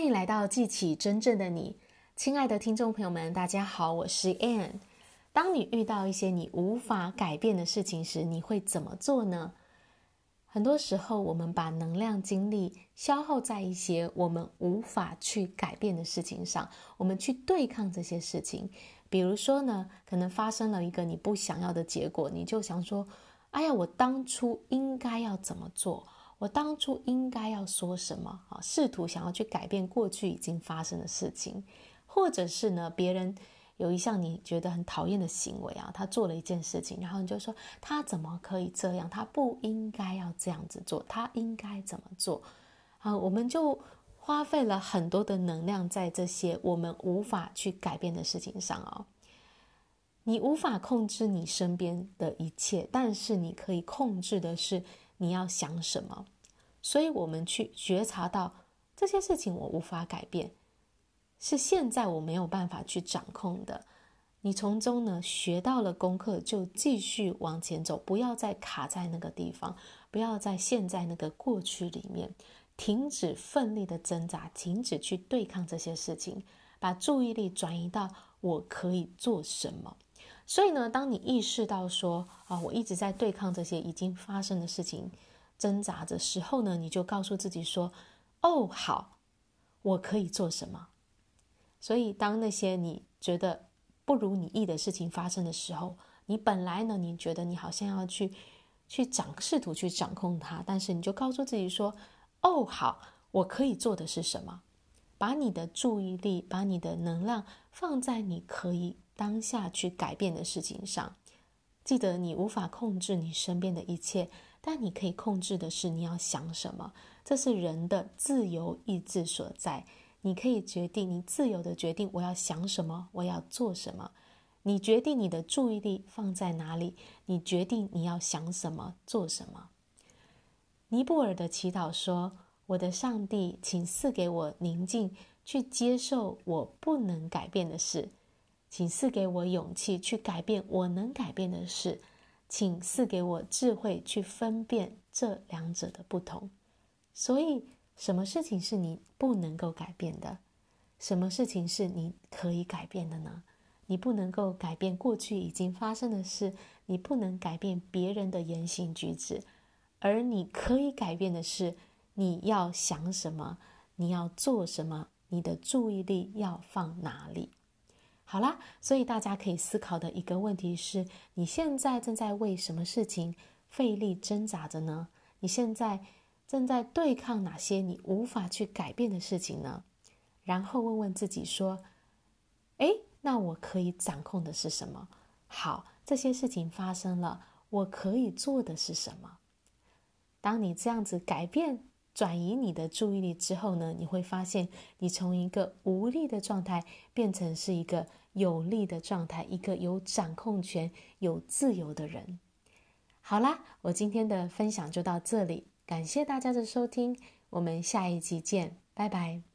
欢迎来到记起真正的你，亲爱的听众朋友们，大家好，我是 Ann。当你遇到一些你无法改变的事情时，你会怎么做呢？很多时候，我们把能量、精力消耗在一些我们无法去改变的事情上，我们去对抗这些事情。比如说呢，可能发生了一个你不想要的结果，你就想说：“哎呀，我当初应该要怎么做？我当初应该要说什么？”啊，试图想要去改变过去已经发生的事情，或者是呢，别人。有一项你觉得很讨厌的行为啊，他做了一件事情，然后你就说他怎么可以这样？他不应该要这样子做，他应该怎么做？啊，我们就花费了很多的能量在这些我们无法去改变的事情上哦。你无法控制你身边的一切，但是你可以控制的是你要想什么。所以，我们去觉察到这些事情我无法改变。是现在我没有办法去掌控的，你从中呢学到了功课，就继续往前走，不要再卡在那个地方，不要在现在那个过去里面，停止奋力的挣扎，停止去对抗这些事情，把注意力转移到我可以做什么。所以呢，当你意识到说啊，我一直在对抗这些已经发生的事情，挣扎的时候呢，你就告诉自己说，哦，好，我可以做什么。所以，当那些你觉得不如你意的事情发生的时候，你本来呢，你觉得你好像要去去掌，试图去掌控它，但是你就告诉自己说：“哦，好，我可以做的是什么？”把你的注意力，把你的能量放在你可以当下去改变的事情上。记得，你无法控制你身边的一切，但你可以控制的是你要想什么。这是人的自由意志所在。你可以决定，你自由的决定我要想什么，我要做什么。你决定你的注意力放在哪里，你决定你要想什么，做什么。尼泊尔的祈祷说：“我的上帝，请赐给我宁静，去接受我不能改变的事；请赐给我勇气，去改变我能改变的事；请赐给我智慧，去分辨这两者的不同。”所以。什么事情是你不能够改变的？什么事情是你可以改变的呢？你不能够改变过去已经发生的事，你不能改变别人的言行举止，而你可以改变的是你要想什么，你要做什么，你的注意力要放哪里。好啦，所以大家可以思考的一个问题是：你现在正在为什么事情费力挣扎着呢？你现在？正在对抗哪些你无法去改变的事情呢？然后问问自己说：“诶，那我可以掌控的是什么？好，这些事情发生了，我可以做的是什么？”当你这样子改变、转移你的注意力之后呢，你会发现你从一个无力的状态变成是一个有力的状态，一个有掌控权、有自由的人。好啦，我今天的分享就到这里。感谢大家的收听，我们下一集见，拜拜。